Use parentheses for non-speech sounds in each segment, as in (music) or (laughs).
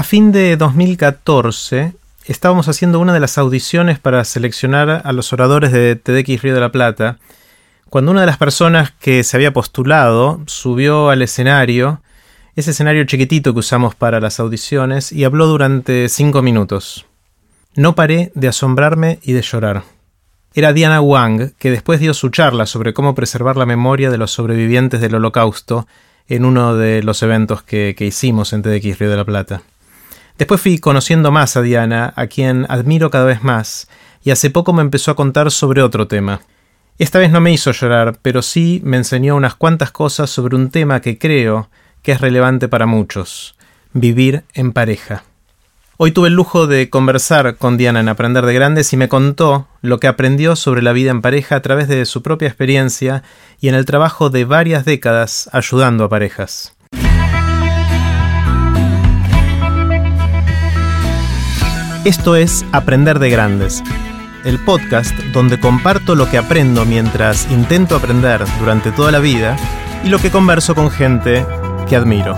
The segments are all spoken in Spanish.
A fin de 2014 estábamos haciendo una de las audiciones para seleccionar a los oradores de TDX Río de la Plata, cuando una de las personas que se había postulado subió al escenario, ese escenario chiquitito que usamos para las audiciones, y habló durante cinco minutos. No paré de asombrarme y de llorar. Era Diana Wang, que después dio su charla sobre cómo preservar la memoria de los sobrevivientes del Holocausto en uno de los eventos que, hicimos en TDX Río de la Plata. Después fui conociendo más a Diana, a quien admiro cada vez más, y hace poco me empezó a contar sobre otro tema. Esta vez no me hizo llorar, pero sí me enseñó unas cuantas cosas sobre un tema que creo que es relevante para muchos, vivir en pareja. Hoy tuve el lujo de conversar con Diana en Aprender de Grandes y me contó lo que aprendió sobre la vida en pareja a través de su propia experiencia y en el trabajo de varias décadas ayudando a parejas. Esto es Aprender de Grandes, el podcast donde comparto lo que aprendo mientras intento aprender durante toda la vida y lo que converso con gente que admiro.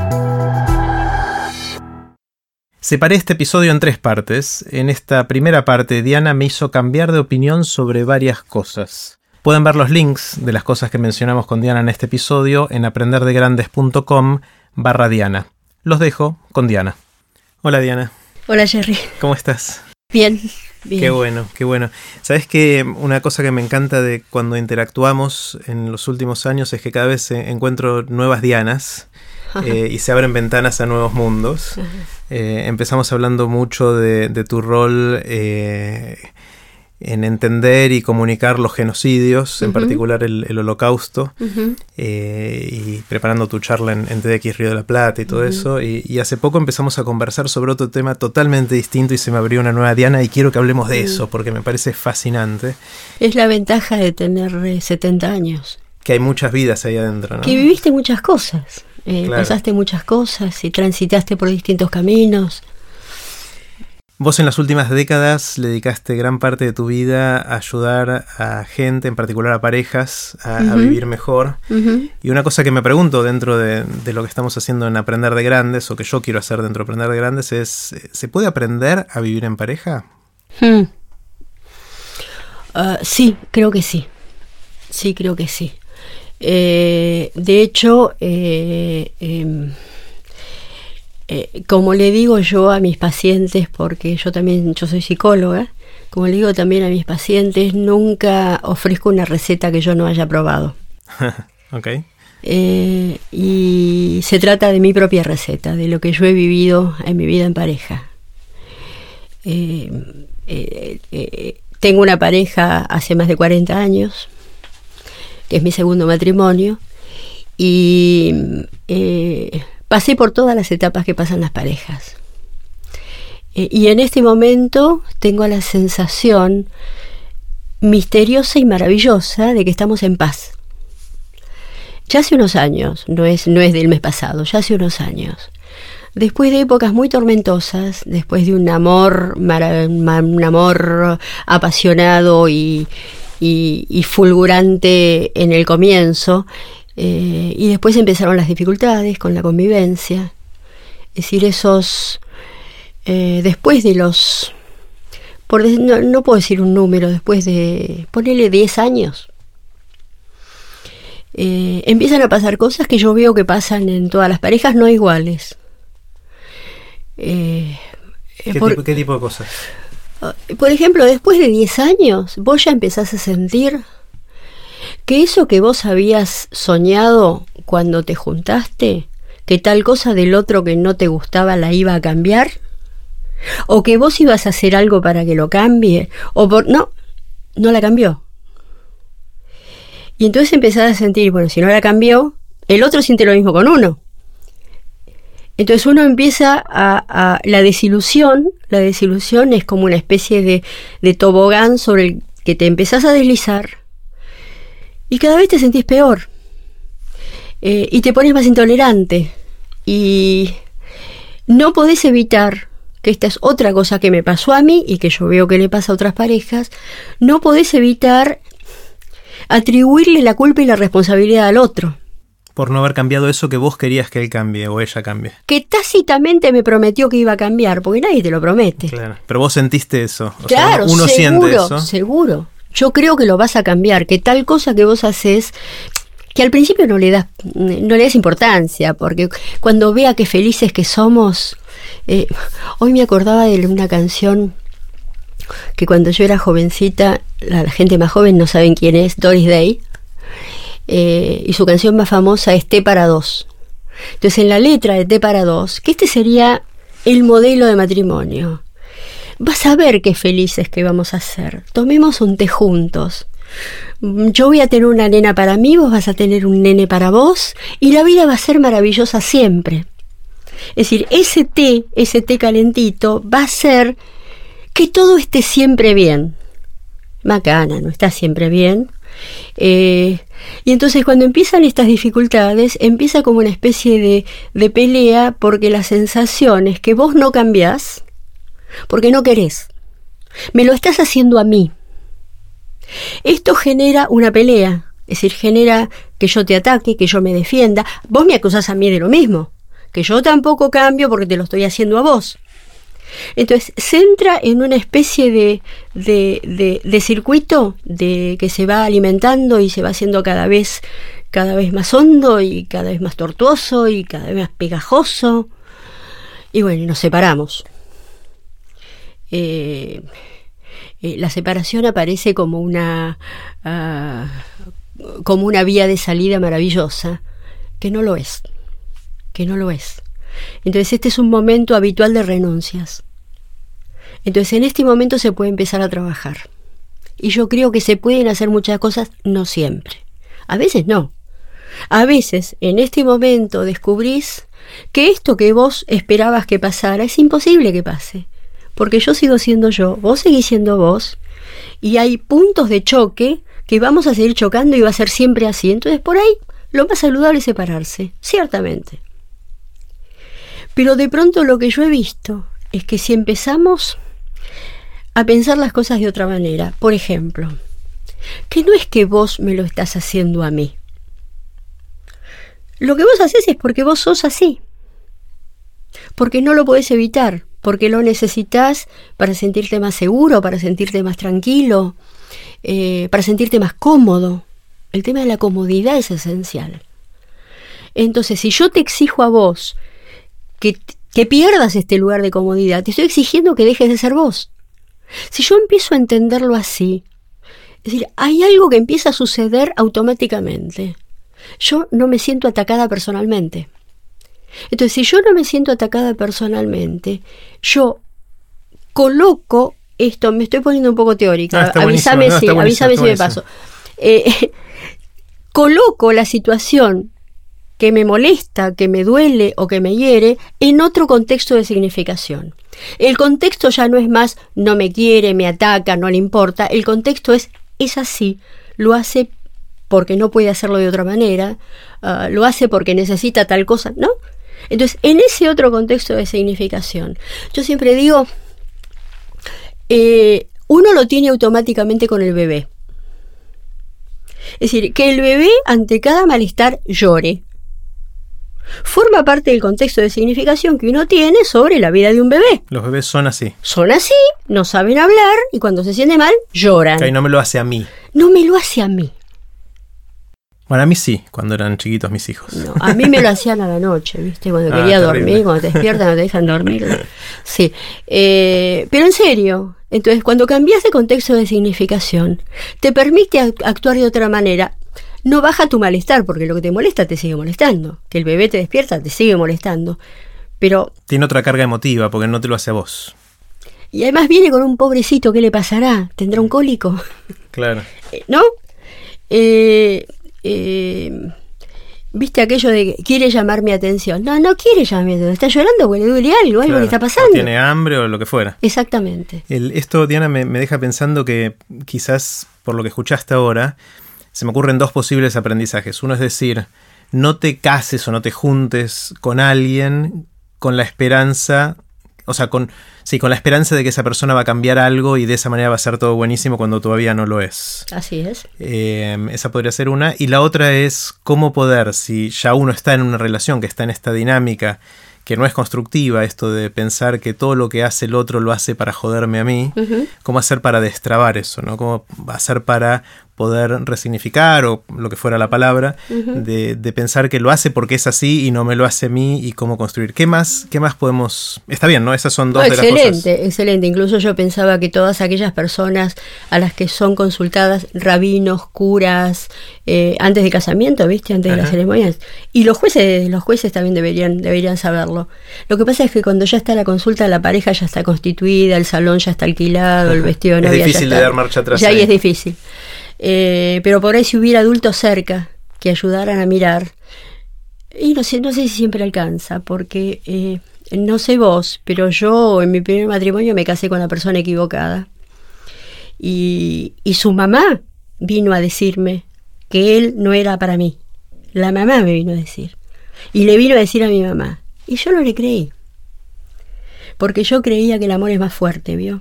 Separé este episodio en tres partes. En esta primera parte, Diana me hizo cambiar de opinión sobre varias cosas. Pueden ver los links de las cosas que mencionamos con Diana en este episodio en aprenderdegrandes.com barra Diana. Los dejo con Diana. Hola Diana. Hola Jerry. ¿Cómo estás? Bien, bien. Qué bueno, qué bueno. Sabes que una cosa que me encanta de cuando interactuamos en los últimos años es que cada vez encuentro nuevas Dianas eh, y se abren ventanas a nuevos mundos. Eh, empezamos hablando mucho de, tu rol eh, en entender y comunicar los genocidios, en particular el, holocausto, y preparando tu charla en, TDX Río de la Plata y todo eso. Y, hace poco empezamos a conversar sobre otro tema totalmente distinto y se me abrió una nueva Diana y quiero que hablemos de eso porque me parece fascinante. Es la ventaja de tener 70 años. Que hay muchas vidas ahí adentro, ¿no? Que viviste muchas cosas. Eh, pasaste muchas cosas y transitaste por distintos caminos. Vos en las últimas décadas le dedicaste gran parte de tu vida a ayudar a gente, en particular a parejas, a, vivir mejor. Y una cosa que me pregunto dentro de, lo que estamos haciendo en Aprender de Grandes, o que yo quiero hacer dentro de Aprender de Grandes, es, ¿se puede aprender a vivir en pareja? Hmm. Ah, sí, creo que sí. Sí, creo que sí. Eh, de hecho, eh, em, eh, como le digo yo a mis pacientes, porque yo también yo soy psicóloga, como le digo también a mis pacientes, nunca ofrezco una receta que yo no haya probado. (laughs) ok. y se trata de mi propia receta, de lo que yo he vivido en mi vida en pareja. tengo una pareja hace más de 40 años que es mi segundo matrimonio, y eh, pasé por todas las etapas que pasan las parejas. Eh, y en este momento tengo la sensación misteriosa y maravillosa de que estamos en paz. Ya hace unos años, no es, no es del mes pasado, ya hace unos años. Después de épocas muy tormentosas, después de un amor, un amor apasionado y, y, fulgurante en el comienzo, eh, y después empezaron las dificultades con la convivencia. Es decir, esos, eh, después de los, por, no, puedo decir un número, después de, ponerle 10 años, eh, empiezan a pasar cosas que yo veo que pasan en todas las parejas no iguales. ¿Qué, ¿Qué, tipo, de cosas? Por ejemplo, después de 10 años, vos ya empezás a sentir que eso que vos habías soñado cuando te juntaste, que tal cosa del otro que no te gustaba la iba a cambiar, o que vos ibas a hacer algo para que lo cambie, o por... No, no la cambió. Y entonces empezás a sentir, bueno, si no la cambió, el otro siente lo mismo con uno. Entonces uno empieza a, la desilusión, la desilusión es como una especie de, tobogán sobre el que te empezás a deslizar y cada vez te sentís peor eh, y te pones más intolerante y no podés evitar que esta es otra cosa que me pasó a mí y que yo veo que le pasa a otras parejas, no podés evitar atribuirle la culpa y la responsabilidad al otro. por no haber cambiado eso que vos querías que él cambie o ella cambie. Que tácitamente me prometió que iba a cambiar, porque nadie te lo promete. Claro, pero vos sentiste eso. O claro, sea, uno seguro, siente eso. seguro. Yo creo que lo vas a cambiar, que tal cosa que vos haces que al principio no le das no le das importancia porque cuando vea qué felices que somos eh, hoy me acordaba de una canción que cuando yo era jovencita la, gente más joven no saben quién es Doris Day eh, y su canción más famosa es T para dos. Entonces en la letra de T para dos que este sería el modelo de matrimonio vas a ver qué felices que vamos a ser tomemos un té juntos yo voy a tener una nena para mí, vos vas a tener un nene para vos y la vida va a ser maravillosa siempre. Es decir, ese té, ese té calentito va a ser que todo esté siempre bien. Macana, no está siempre bien. Eh, y entonces cuando empiezan estas dificultades, empieza como una especie de, de pelea porque la sensación es que vos no cambiás, porque no querés. Me lo estás haciendo a mí. Esto genera una pelea, es decir, genera que yo te ataque, que yo me defienda. Vos me acusás a mí de lo mismo, que yo tampoco cambio porque te lo estoy haciendo a vos. Entonces se entra en una especie de, de, de, circuito de que se va alimentando y se va haciendo cada vez, cada vez más hondo y cada vez más tortuoso y cada vez más pegajoso. Y bueno, nos separamos. Eh, eh, la separación aparece como una, uh, como una vía de salida maravillosa, que no lo es, que no lo es. Entonces este es un momento habitual de renuncias. Entonces en este momento se puede empezar a trabajar. Y yo creo que se pueden hacer muchas cosas, no siempre. A veces no. A veces en este momento descubrís que esto que vos esperabas que pasara es imposible que pase porque yo sigo siendo yo, vos seguís siendo vos, y hay puntos de choque que vamos a seguir chocando y va a ser siempre así. Entonces, por ahí, lo más saludable es separarse, ciertamente. Pero de pronto lo que yo he visto es que si empezamos a pensar las cosas de otra manera, por ejemplo, que no es que vos me lo estás haciendo a mí. Lo que vos haces es porque vos sos así. Porque no lo podés evitar, porque lo necesitas para sentirte más seguro, para sentirte más tranquilo, eh, para sentirte más cómodo. El tema de la comodidad es esencial. Entonces, si yo te exijo a vos que, que pierdas este lugar de comodidad, te estoy exigiendo que dejes de ser vos. Si yo empiezo a entenderlo así, es decir, hay algo que empieza a suceder automáticamente. Yo no me siento atacada personalmente. Entonces, si yo no me siento atacada personalmente, yo coloco esto, me estoy poniendo un poco teórica, Ah, avísame no, si, avísame si me paso. Eh, (laughs) coloco la situación que me molesta, que me duele o que me hiere en otro contexto de significación. El contexto ya no es más no me quiere, me ataca, no le importa. El contexto es es así, lo hace porque no puede hacerlo de otra manera, ah, lo hace porque necesita tal cosa, ¿no? Entonces, en ese otro contexto de significación, yo siempre digo, eh, uno lo tiene automáticamente con el bebé. Es decir, que el bebé ante cada malestar llore. Forma parte del contexto de significación que uno tiene sobre la vida de un bebé. Los bebés son así. Son así, no saben hablar y cuando se siente mal, lloran. Que ahí no me lo hace a mí. No me lo hace a mí. Bueno, a mí sí, cuando eran chiquitos mis hijos. No, a mí me lo hacían a la noche, ¿viste? Cuando Ah, quería terrible. dormir, cuando te despiertan no te dejan dormir. Sí. Eh, pero en serio, entonces cuando cambias de contexto de significación, te permite ac- actuar de otra manera. No baja tu malestar, porque lo que te molesta te sigue molestando. Que el bebé te despierta te sigue molestando. Pero, Tiene otra carga emotiva porque no te lo hace a vos. y además viene con un pobrecito, ¿qué le pasará? ¿Tendrá un cólico? Claro. (laughs) ¿no? Eh, eh, ¿Viste aquello de que quiere llamar mi atención? No, no quiere llamar mi atención. Está llorando porque le duele algo, algo claro. le está O pasando. tiene hambre o lo que fuera. Exactamente. El- esto, Diana, me, me deja pensando que quizás por lo que escuchaste ahora, se me ocurren dos posibles aprendizajes. Uno es decir, no te cases o no te juntes con alguien con la esperanza o sea, con, sí, con la esperanza de que esa persona va a cambiar algo y de esa manera va a ser todo buenísimo cuando todavía no lo es. Así es. Eh, esa podría ser una. Y la otra es cómo poder, si ya uno está en una relación que está en esta dinámica, que no es constructiva, esto de pensar que todo lo que hace el otro lo hace para joderme a mí, cómo hacer para destrabar eso, ¿no? Cómo hacer para poder resignificar o lo que fuera la palabra, de, pensar que lo hace porque es así y no me lo hace a mí y cómo construir. ¿Qué más, qué más podemos...? Está bien, ¿no? Esas son dos de las cosas. Excelente, excelente. Incluso yo pensaba que todas aquellas personas a las que son consultadas, rabinos, curas, eh, antes de casamiento, ¿viste? Antes de las ceremonias. Y los jueces, los jueces también deberían, deberían saberlo. Lo que pasa es que cuando ya está la consulta, la pareja ya está constituida, el salón ya está alquilado, el vestido de novia Es difícil de dar marcha atrás. Ya ahí es difícil. Eh, pero por ahí si hubiera adultos cerca que ayudaran a mirar, y no sé, no sé si siempre alcanza, porque eh, no sé vos, pero yo en mi primer matrimonio me casé con la persona equivocada. Y, y su mamá vino a decirme que él no era para mí. La mamá me vino a decir. Y le vino a decir a mi mamá. Y yo no le creí. Porque yo creía que el amor es más fuerte, ¿vio?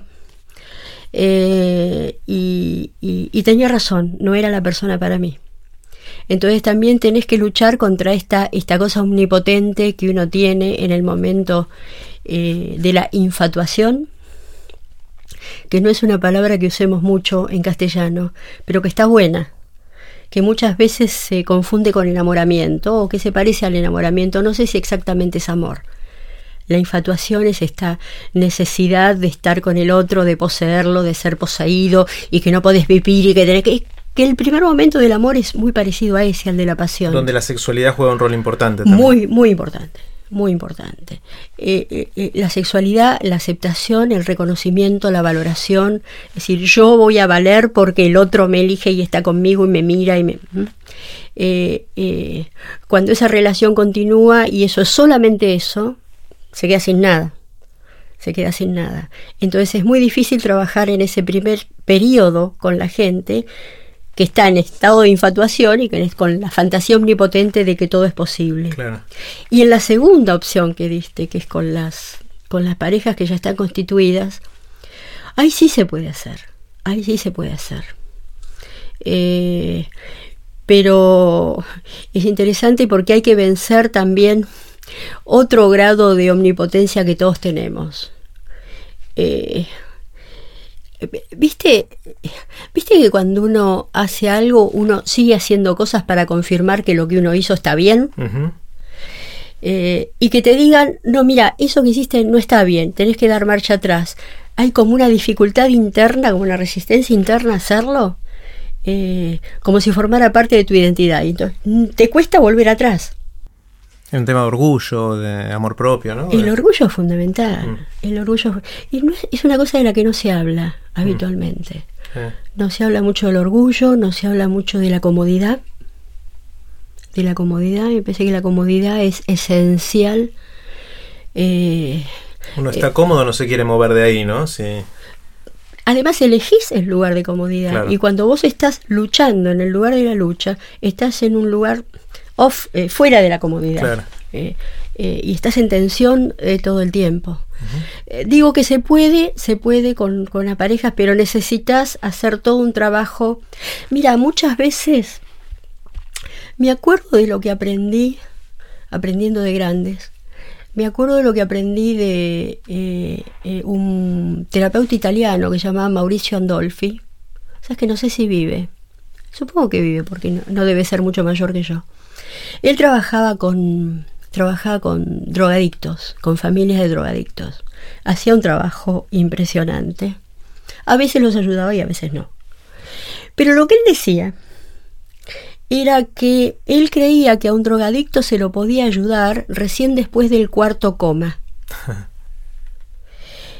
Eh, y, tenía razón, no era la persona para mí. Entonces también tenés que luchar contra esta, esta cosa omnipotente que uno tiene en el momento eh, de la infatuación, que no es una palabra que usemos mucho en castellano, pero que está buena, que muchas veces se confunde con enamoramiento o que se parece al enamoramiento, no sé si exactamente es amor, la infatuación es esta necesidad de estar con el otro, de poseerlo, de ser poseído y que no podés vivir y que tenés que que el primer momento del amor es muy parecido a ese, al de la pasión. Donde la sexualidad juega un rol importante. También. Muy, muy importante, muy importante. Eh, eh, eh, la sexualidad, la aceptación, el reconocimiento, la valoración, es decir, yo voy a valer porque el otro me elige y está conmigo y me mira y me... cuando esa relación continúa y eso es solamente eso, se queda sin nada. Se queda sin nada. Entonces es muy difícil trabajar en ese primer periodo con la gente que está en estado de infatuación y que con la fantasía omnipotente de que todo es posible. Y en la segunda opción que diste, que es con las, con las parejas que ya están constituidas, ahí sí se puede hacer. Ahí sí se puede hacer. Eh, pero es interesante porque hay que vencer también otro grado de omnipotencia que todos tenemos. Eh, ¿Viste, ¿Viste que cuando uno hace algo, uno sigue haciendo cosas para confirmar que lo que uno hizo está bien? Eh, y que te digan, no, mira, eso que hiciste no está bien, tenés que dar marcha atrás. Hay como una dificultad interna, como una resistencia interna a hacerlo, eh, como si formara parte de tu identidad. Entonces, te cuesta volver atrás. Es un tema de orgullo, de amor propio, ¿no? El orgullo es fundamental. Mm. El orgullo y es una cosa de la que no se habla habitualmente. Mm. No se habla mucho del orgullo, no se habla mucho de la comodidad. De la comodidad, me parece que la comodidad es esencial. Eh, Uno está eh, cómodo, no se quiere mover de ahí, ¿no? Sí. Además elegís el lugar de comodidad y cuando vos estás luchando en el lugar de la lucha, estás en un lugar off, eh, fuera de la comodidad. Eh, eh, y estás en tensión todo el tiempo. digo que se puede, se puede con, con las parejas, pero necesitas hacer todo un trabajo. Mira, muchas veces me acuerdo de lo que aprendí aprendiendo de grandes. Me acuerdo de lo que aprendí de un terapeuta italiano que se llamaba Mauricio Andolfi. sabes que no sé si vive. Supongo que vive porque no debe ser mucho mayor que yo. Él trabajaba con, trabajaba con drogadictos, con familias de drogadictos. Hacía un trabajo impresionante. A veces los ayudaba y a veces no. Pero lo que él decía era que él creía que a un drogadicto se lo podía ayudar recién después del cuarto coma. (laughs)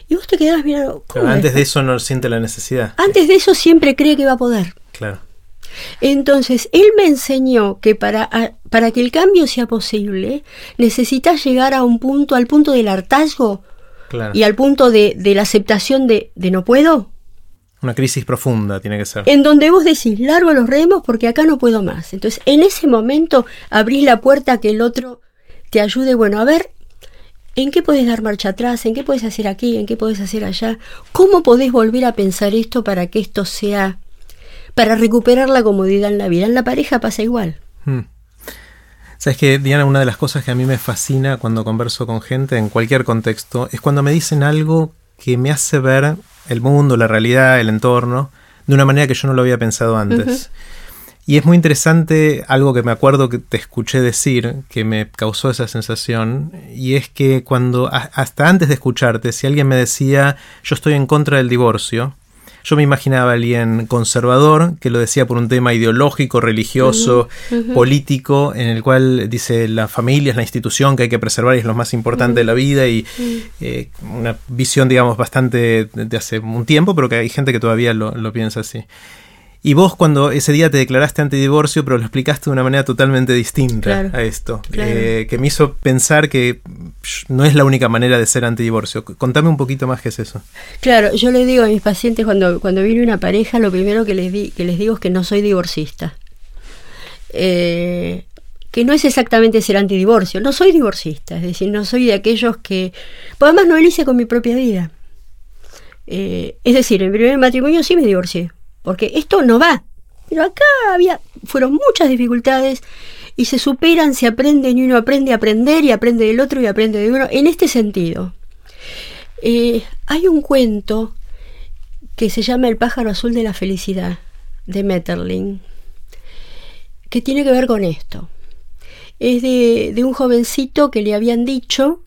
y vos te quedabas mirando. antes de eso no siente la necesidad. Antes de eso siempre cree que va a poder. Claro. Entonces, él me enseñó que para, para que el cambio sea posible, necesitas llegar a un punto, al punto del hartazgo y al punto de, la aceptación de, de, no puedo. Una crisis profunda tiene que ser. En donde vos decís, largo los remos porque acá no puedo más. Entonces, en ese momento abrís la puerta a que el otro te ayude. Bueno, a ver, ¿En qué puedes dar marcha atrás? ¿En qué puedes hacer aquí? ¿En qué puedes hacer allá? ¿Cómo podés volver a pensar esto para que esto sea, para recuperar la comodidad en la vida? En la pareja pasa igual. Hmm. Sabes que, Diana, una de las cosas que a mí me fascina cuando converso con gente en cualquier contexto es cuando me dicen algo que me hace ver el mundo, la realidad, el entorno, de una manera que yo no lo había pensado antes. Y es muy interesante algo que me acuerdo que te escuché decir, que me causó esa sensación, y es que cuando, hasta antes de escucharte, si alguien me decía, yo estoy en contra del divorcio, yo me imaginaba a alguien conservador que lo decía por un tema ideológico, religioso, político, en el cual dice la familia es la institución que hay que preservar y es lo más importante de la vida y eh, una visión, digamos, bastante de hace un tiempo, pero que hay gente que todavía lo, lo piensa así. Y vos cuando ese día te declaraste antidivorcio, pero lo explicaste de una manera totalmente distinta a esto, eh, que me hizo pensar que no es la única manera de ser antidivorcio. Contame un poquito más qué es eso. Claro, yo le digo a mis pacientes cuando, cuando viene una pareja, lo primero que les, di, que les digo es que no soy divorcista. Eh, que no es exactamente ser antidivorcio, no soy divorcista, es decir, no soy de aquellos que... Pues además no hice con mi propia vida. Eh, es decir, en mi primer matrimonio sí me divorcié porque esto no va. Pero acá había, fueron muchas dificultades y se superan, se aprenden y uno aprende a aprender y aprende del otro y aprende de uno. En este sentido, eh, hay un cuento que se llama El pájaro azul de la felicidad de Metterling, que tiene que ver con esto. Es de, de un jovencito que le habían dicho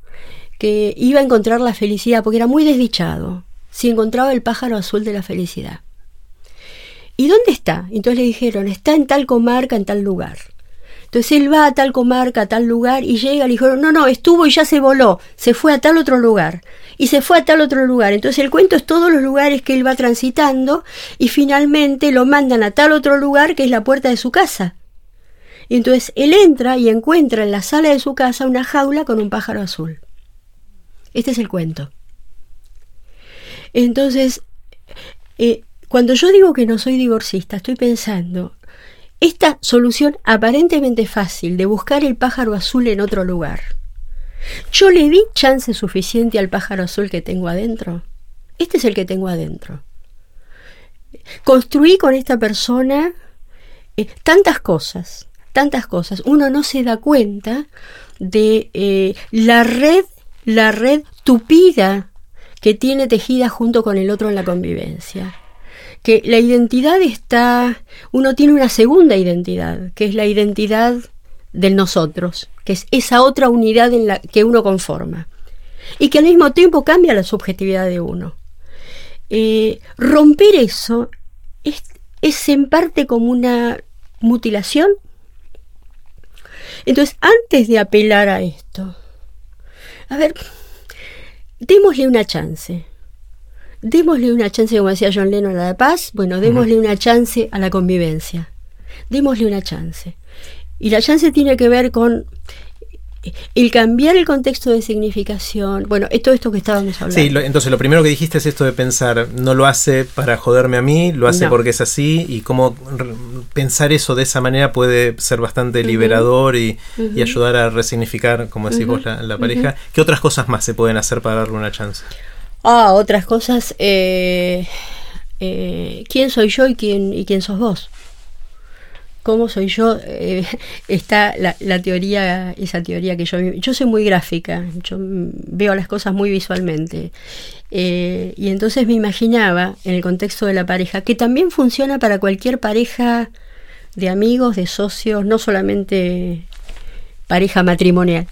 que iba a encontrar la felicidad porque era muy desdichado si encontraba el pájaro azul de la felicidad. ¿Y dónde está? Entonces le dijeron, está en tal comarca, en tal lugar. Entonces él va a tal comarca, a tal lugar y llega, le dijeron, no, no, estuvo y ya se voló, se fue a tal otro lugar. Y se fue a tal otro lugar. Entonces el cuento es todos los lugares que él va transitando y finalmente lo mandan a tal otro lugar que es la puerta de su casa. Entonces él entra y encuentra en la sala de su casa una jaula con un pájaro azul. Este es el cuento. Entonces, eh, cuando yo digo que no soy divorcista, estoy pensando, esta solución aparentemente fácil de buscar el pájaro azul en otro lugar, ¿yo le di chance suficiente al pájaro azul que tengo adentro? Este es el que tengo adentro. Construí con esta persona eh, tantas cosas, tantas cosas. Uno no se da cuenta de eh, la red, la red tupida que tiene tejida junto con el otro en la convivencia que la identidad está, uno tiene una segunda identidad, que es la identidad del nosotros, que es esa otra unidad en la que uno conforma, y que al mismo tiempo cambia la subjetividad de uno. Eh, romper eso es, es en parte como una mutilación. Entonces, antes de apelar a esto, a ver, démosle una chance démosle una chance, como decía John Lennon, a la paz, bueno, démosle una chance a la convivencia, démosle una chance. Y la chance tiene que ver con el cambiar el contexto de significación, bueno, es todo esto que estábamos hablando. Sí, entonces lo primero que dijiste es esto de pensar, no lo hace para joderme a mí, lo hace porque es así, y cómo pensar eso de esa manera puede ser bastante liberador y, ayudar a resignificar, como decís vos, la pareja. ¿Qué otras cosas más se pueden hacer para darle una chance? Ah, otras cosas. Eh, eh, ¿Quién soy yo y quién, y quién sos vos? ¿Cómo soy yo? Eh, (laughs) está la, teoría, esa teoría que yo... Yo soy muy gráfica, yo veo las cosas muy visualmente. y entonces me imaginaba, en el contexto de la pareja, que también funciona para cualquier pareja de amigos, de socios, no solamente pareja matrimonial.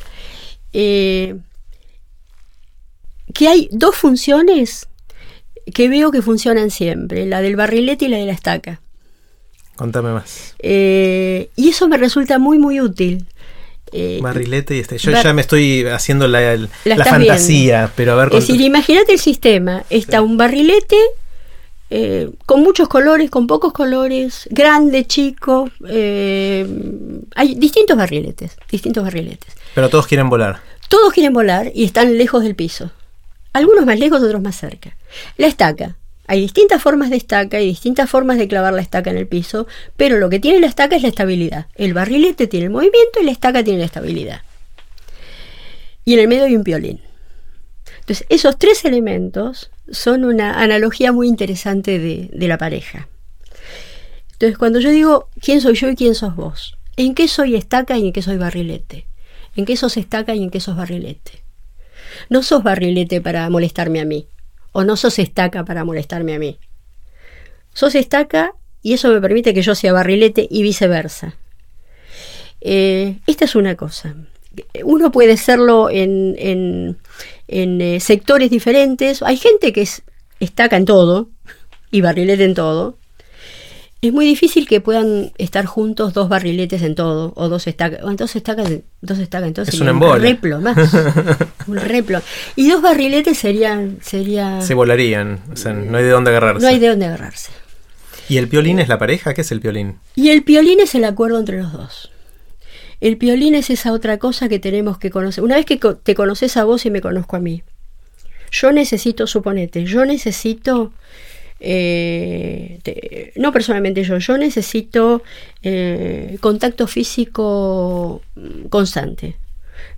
Que hay dos funciones que veo que funcionan siempre, la del barrilete y la de la estaca. Contame más. Eh, y eso me resulta muy, muy útil. Eh, barrilete y este. Yo ya me estoy haciendo la, la, fantasía, pero a ver. Es decir, imagínate el sistema. Está un barrilete eh, con muchos colores, con pocos colores, grande, chico. hay distintos barriletes, distintos barriletes. Pero todos quieren volar. Todos quieren volar y están lejos del piso. Algunos más lejos, otros más cerca. La estaca. Hay distintas formas de estaca y distintas formas de clavar la estaca en el piso, pero lo que tiene la estaca es la estabilidad. El barrilete tiene el movimiento y la estaca tiene la estabilidad. y en el medio hay un violín. Entonces, esos tres elementos son una analogía muy interesante de, de la pareja. Entonces, cuando yo digo quién soy yo y quién sos vos, ¿en qué soy estaca y en qué soy barrilete? ¿En qué sos estaca y en qué sos barrilete? No sos barrilete para molestarme a mí, o no sos estaca para molestarme a mí. Sos estaca y eso me permite que yo sea barrilete y viceversa. Eh, esta es una cosa. Uno puede serlo en, en, eh, sectores diferentes. Hay gente que es estaca en todo y barrilete en todo. Es muy difícil que puedan estar juntos dos barriletes en todo o dos estacas. dos estacas, dos estacas entonces. Es un, un replo más. (laughs) un replo. Y dos barriletes serían. Sería, Se volarían. O sea, no hay de dónde agarrarse. No hay de dónde agarrarse. ¿Y el piolín es la pareja? ¿Qué es el piolín? Y el piolín es el acuerdo entre los dos. El piolín es esa otra cosa que tenemos que conocer. Una vez que te conoces a vos y me conozco a mí, yo necesito, suponete, yo necesito, eh, no personalmente yo, yo necesito eh, contacto físico constante.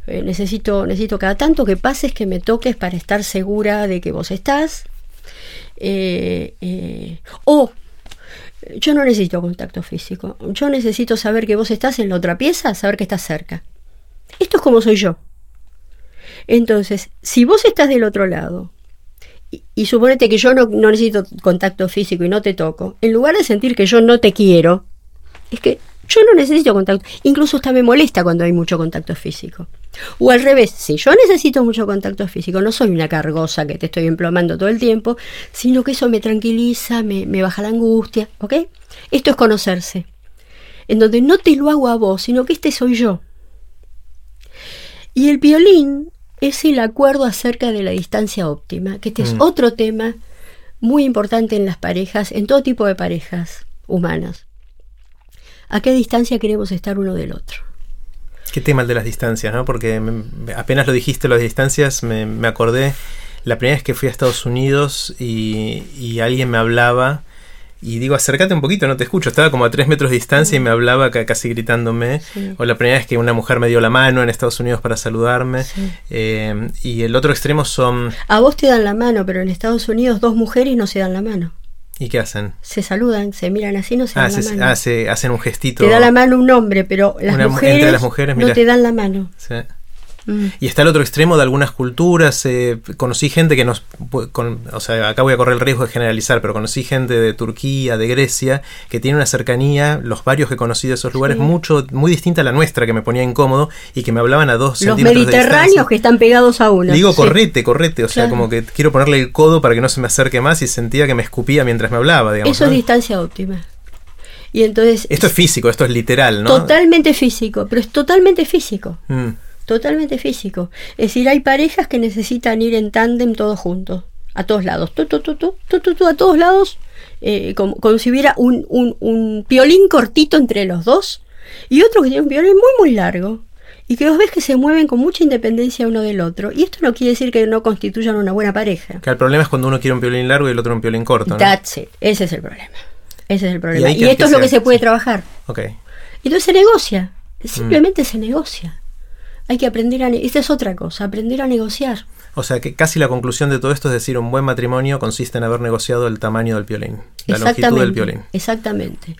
Eh, necesito, necesito cada tanto que pases, que me toques para estar segura de que vos estás. o yo no necesito contacto físico. Yo necesito saber que vos estás en la otra pieza, saber que estás cerca. Esto es como soy yo. Entonces, si vos estás del otro lado y, suponete que yo no, necesito contacto físico y no te toco, en lugar de sentir que yo no te quiero, es que yo no necesito contacto. Incluso hasta me molesta cuando hay mucho contacto físico. O al revés, si yo necesito mucho contacto físico, no soy una cargosa que te estoy emplomando todo el tiempo, sino que eso me tranquiliza, me, baja la angustia, ¿ok? Esto es conocerse. En donde no te lo hago a vos, sino que este soy yo. Y el violín es el acuerdo acerca de la distancia óptima, que este es mm. otro tema muy importante en las parejas, en todo tipo de parejas humanas. ¿A qué distancia queremos estar uno del otro? Qué tema el de las distancias, ¿no? Porque apenas lo dijiste, las distancias, me, acordé la primera vez que fui a Estados Unidos y, alguien me hablaba y digo, acércate un poquito, no te escucho. Estaba como a tres metros de distancia y me hablaba casi gritándome. O la primera vez que una mujer me dio la mano en Estados Unidos para saludarme. Eh, y el otro extremo son... A vos te dan la mano, pero en Estados Unidos dos mujeres no se dan la mano. ¿Y qué hacen? Se saludan, se miran así, no se ah, dan la mano. Ah, se hacen un gestito. Te da la mano un hombre, pero las, mujeres, las mujeres no te dan la mano. Sí. Mm. Y está el otro extremo de algunas culturas. Eh, conocí gente que nos. o sea, acá voy a correr el riesgo de generalizar, pero conocí gente de Turquía, de Grecia, que tiene una cercanía, los varios que conocí de esos lugares, mucho muy distinta a la nuestra, que me ponía incómodo y que me hablaban a dos Los mediterráneos que están pegados a uno. Digo, correte, correte. O sea, como que quiero ponerle el codo para que no se me acerque más y sentía que me escupía mientras me hablaba, digamos. Eso es distancia óptima. Y entonces. Esto es físico, esto es literal, ¿no? Totalmente físico, pero es totalmente físico. Mm totalmente físico. Es decir, hay parejas que necesitan ir en tándem todos juntos, a todos lados, tú, tú, tú, a todos lados, eh, como, si hubiera un, un, un piolín cortito entre los dos y otro que tiene un piolín muy, muy largo. Y que vos ves que se mueven con mucha independencia uno del otro. Y esto no quiere decir que no constituyan una buena pareja. Que el problema es cuando uno quiere un piolín largo y el otro un piolín corto. That's it. Ese es el problema. Ese es el problema. Y, esto es lo que se puede trabajar. Ok. Entonces se negocia. Simplemente se negocia. Hay que aprender a... Esta es otra cosa, aprender a negociar. O sea que casi la conclusión de todo esto es decir, un buen matrimonio consiste en haber negociado el tamaño del violín, la longitud del violín. Exactamente.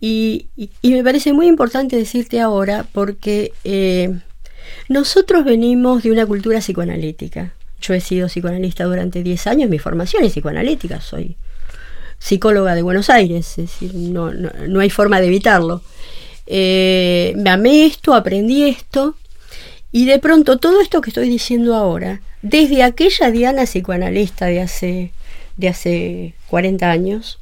Y, me parece muy importante decirte ahora porque eh, nosotros venimos de una cultura psicoanalítica. Yo he sido psicoanalista durante 10 años, mi formación es psicoanalítica, soy psicóloga de Buenos Aires, es decir, no, no, hay forma de evitarlo. Eh, me amé esto, aprendí esto, y de pronto todo esto que estoy diciendo ahora, desde aquella Diana psicoanalista de hace, de hace 40 años,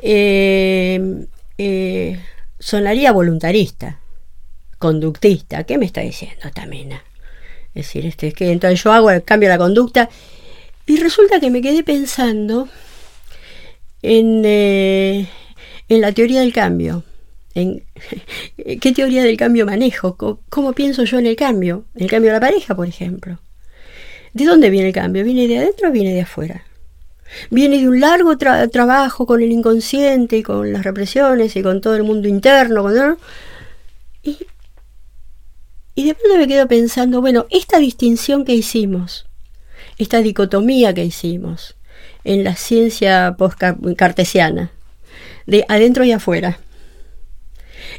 eh, eh, sonaría voluntarista, conductista. ¿Qué me está diciendo Tamina? Es decir, este, es que entonces yo hago cambio la conducta y resulta que me quedé pensando en, eh, en la teoría del cambio en (laughs) qué teoría del cambio manejo, cómo pienso yo en el cambio, el cambio de la pareja, por ejemplo. ¿De dónde viene el cambio? ¿Viene de adentro o viene de afuera? Viene de un largo trabajo con el inconsciente y con las represiones y con todo el mundo interno. y, Y de pronto me quedo pensando, bueno, esta distinción que hicimos, esta dicotomía que hicimos en la ciencia post-cartesiana, de adentro y afuera,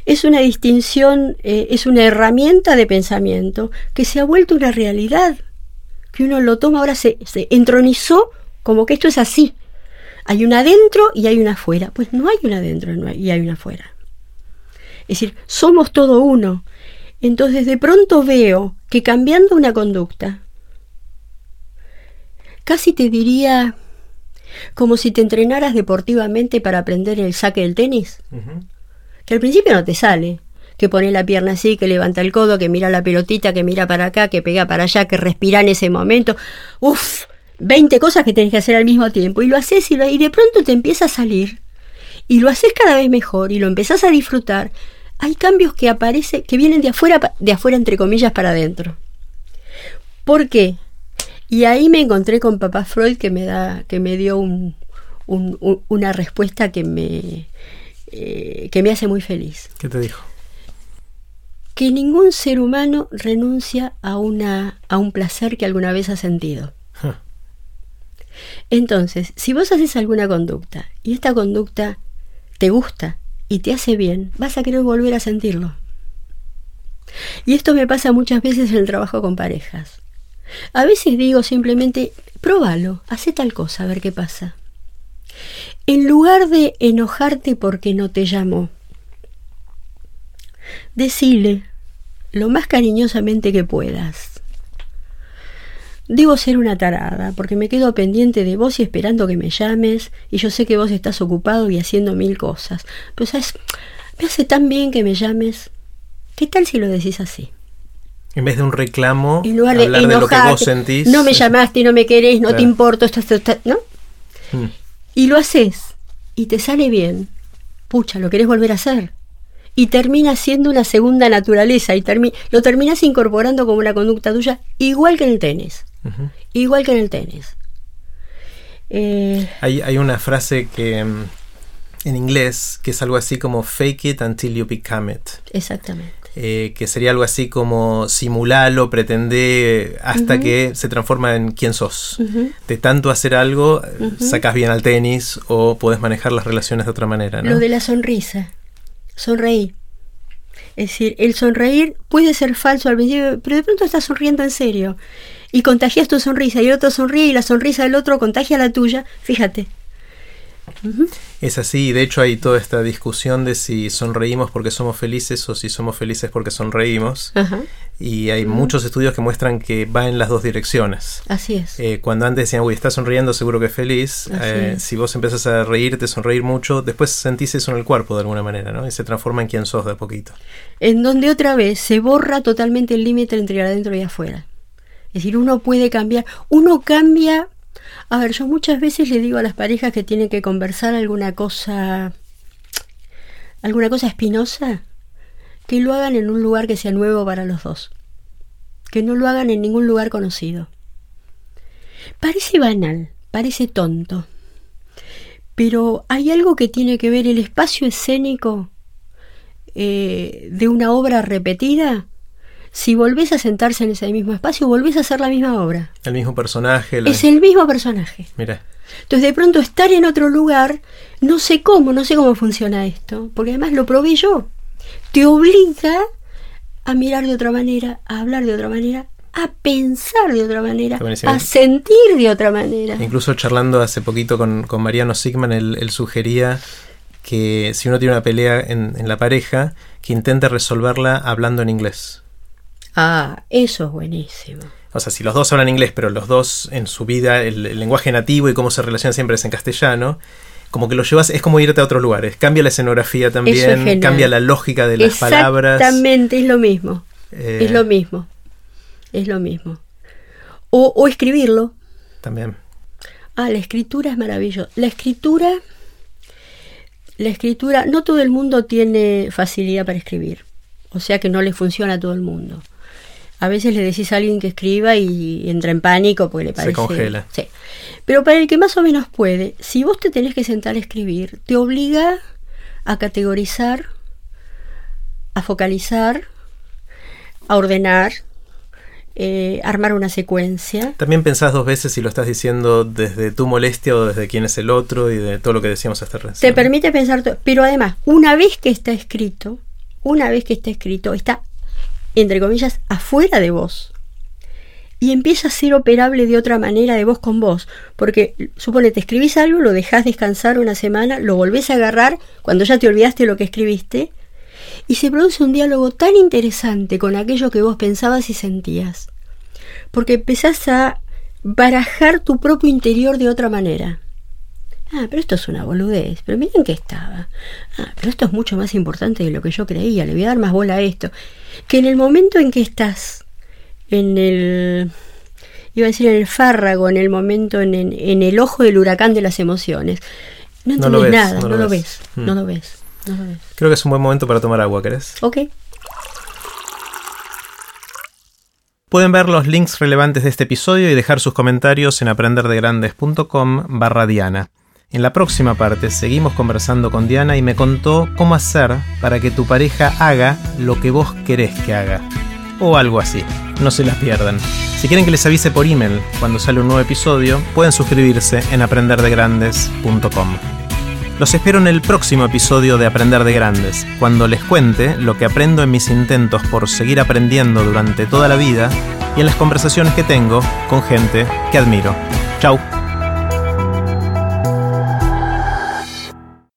es una distinción, eh, es una herramienta de pensamiento que se ha vuelto una realidad, que uno lo toma, ahora se, se entronizó como que esto es así. Hay una adentro y hay una afuera. Pues no hay una adentro y hay una afuera. Es decir, somos todo uno. Entonces de pronto veo que cambiando una conducta, casi te diría como si te entrenaras deportivamente para aprender el saque del tenis, que al principio no te sale, que pone la pierna así, que levanta el codo, que mira la pelotita, que mira para acá, que pega para allá, que respira en ese momento. Uf, 20 cosas que tenés que hacer al mismo tiempo. Y lo haces y, de pronto te empieza a salir. Y lo haces cada vez mejor y lo empezás a disfrutar hay cambios que aparecen, que vienen de afuera, de afuera entre comillas para adentro. ¿Por qué? Y ahí me encontré con papá Freud que me da, que me dio una respuesta que me, eh, que me hace muy feliz. ¿Qué te dijo? Que ningún ser humano renuncia a una, a un placer que alguna vez ha sentido. Entonces, si vos haces alguna conducta y esta conducta te gusta, y te hace bien, vas a querer volver a sentirlo. Y esto me pasa muchas veces en el trabajo con parejas. A veces digo simplemente, próbalo, hace tal cosa, a ver qué pasa. En lugar de enojarte porque no te llamó, decile lo más cariñosamente que puedas. Debo ser una tarada, porque me quedo pendiente de vos y esperando que me llames, y yo sé que vos estás ocupado y haciendo mil cosas. Pero sabes, me hace tan bien que me llames. ¿Qué tal si lo decís así? En vez de un reclamo, en lugar de, hablar de lo que vos sentís. No me llamaste, no me querés, no te importo, esto, esto, ¿no? Hmm. Y lo haces, y te sale bien. Pucha, lo querés volver a hacer y termina siendo una segunda naturaleza y lo terminas incorporando como una conducta tuya, igual que en el tenis. Igual que en el tenis. Eh, hay, hay, una frase que mm, en inglés que es algo así como fake it until you become it. Exactamente. Eh, que sería algo así como simulalo, pretende hasta que se transforma en quién sos. De tanto hacer algo, sacas bien al tenis o puedes manejar las relaciones de otra manera. Lo de la sonrisa sonreí. Es decir, el sonreír puede ser falso al principio, pero de pronto estás sonriendo en serio. Y contagias tu sonrisa y el otro sonríe y la sonrisa del otro contagia la tuya. Fíjate, es así, de hecho hay toda esta discusión de si sonreímos porque somos felices o si somos felices porque sonreímos. Y hay muchos estudios que muestran que va en las dos direcciones. Así es. Eh, cuando antes decían, uy, estás sonriendo, seguro que es feliz. Eh, si vos empiezas a reírte, sonreír mucho, después sentís eso en el cuerpo de alguna manera, ¿no? Y se transforma en quien sos de a poquito. En donde otra vez se borra totalmente el límite entre adentro y afuera. Es decir, uno puede cambiar, uno cambia a ver, yo muchas veces le digo a las parejas que tienen que conversar alguna cosa, alguna cosa espinosa, que lo hagan en un lugar que sea nuevo para los dos, que no lo hagan en ningún lugar conocido. Parece banal, parece tonto, pero hay algo que tiene que ver el espacio escénico eh, de una obra repetida si volvés a sentarse en ese mismo espacio, volvés a hacer la misma obra. El mismo personaje. Es el mismo personaje. Mira. Entonces de pronto estar en otro lugar, no sé cómo, no sé cómo funciona esto, porque además lo probé yo. Te obliga a mirar de otra manera, a hablar de otra manera, a pensar de otra manera, a sentir de otra manera. Incluso charlando hace poquito con, Mariano Sigman, él, sugería que si uno tiene una pelea en, en la pareja, que intente resolverla hablando en inglés. Ah, eso es buenísimo. O sea, si los dos hablan inglés, pero los dos en su vida, el, lenguaje nativo y cómo se relacionan siempre es en castellano, como que lo llevas, es como irte a otros lugares. Cambia la escenografía también, cambia la lógica de las palabras. Exactamente, es lo mismo. Eh, es lo mismo. Es lo mismo. O, o escribirlo. También. Ah, la escritura es maravillosa. La escritura. La escritura. No todo el mundo tiene facilidad para escribir. O sea que no le funciona a todo el mundo. A veces le decís a alguien que escriba y entra en pánico porque le parece. Se congela. Sí. Pero para el que más o menos puede, si vos te tenés que sentar a escribir, te obliga a categorizar, a focalizar, a ordenar, eh, armar una secuencia. También pensás dos veces si lo estás diciendo desde tu molestia o desde quién es el otro y de todo lo que decíamos hasta recién. Te permite pensar, pero además, una vez que está escrito, una vez que está escrito, está, entre comillas, afuera de vos. Y empieza a ser operable de otra manera de vos con vos. Porque, supone, te escribís algo, lo dejás descansar una semana, lo volvés a agarrar cuando ya te olvidaste lo que escribiste, y se produce un diálogo tan interesante con aquello que vos pensabas y sentías. Porque empezás a barajar tu propio interior de otra manera. Ah, pero esto es una boludez. Pero miren que estaba. Ah, pero esto es mucho más importante de lo que yo creía. Le voy a dar más bola a esto. Que en el momento en que estás en el. iba a decir en el fárrago, en el momento, en, el ojo del huracán de las emociones. No entiendes nada, no, lo, ves. No lo ves. No lo ves. Creo que es un buen momento para tomar agua, ¿querés? Ok. Pueden ver los links relevantes de este episodio y dejar sus comentarios en aprenderdegrandes.com barra Diana. En la próxima parte seguimos conversando con Diana y me contó cómo hacer para que tu pareja haga lo que vos querés que haga. O algo así. No se las pierdan. Si quieren que les avise por email cuando sale un nuevo episodio, pueden suscribirse en aprenderdegrandes.com. Los espero en el próximo episodio de Aprender de Grandes, cuando les cuente lo que aprendo en mis intentos por seguir aprendiendo durante toda la vida y en las conversaciones que tengo con gente que admiro. Chau.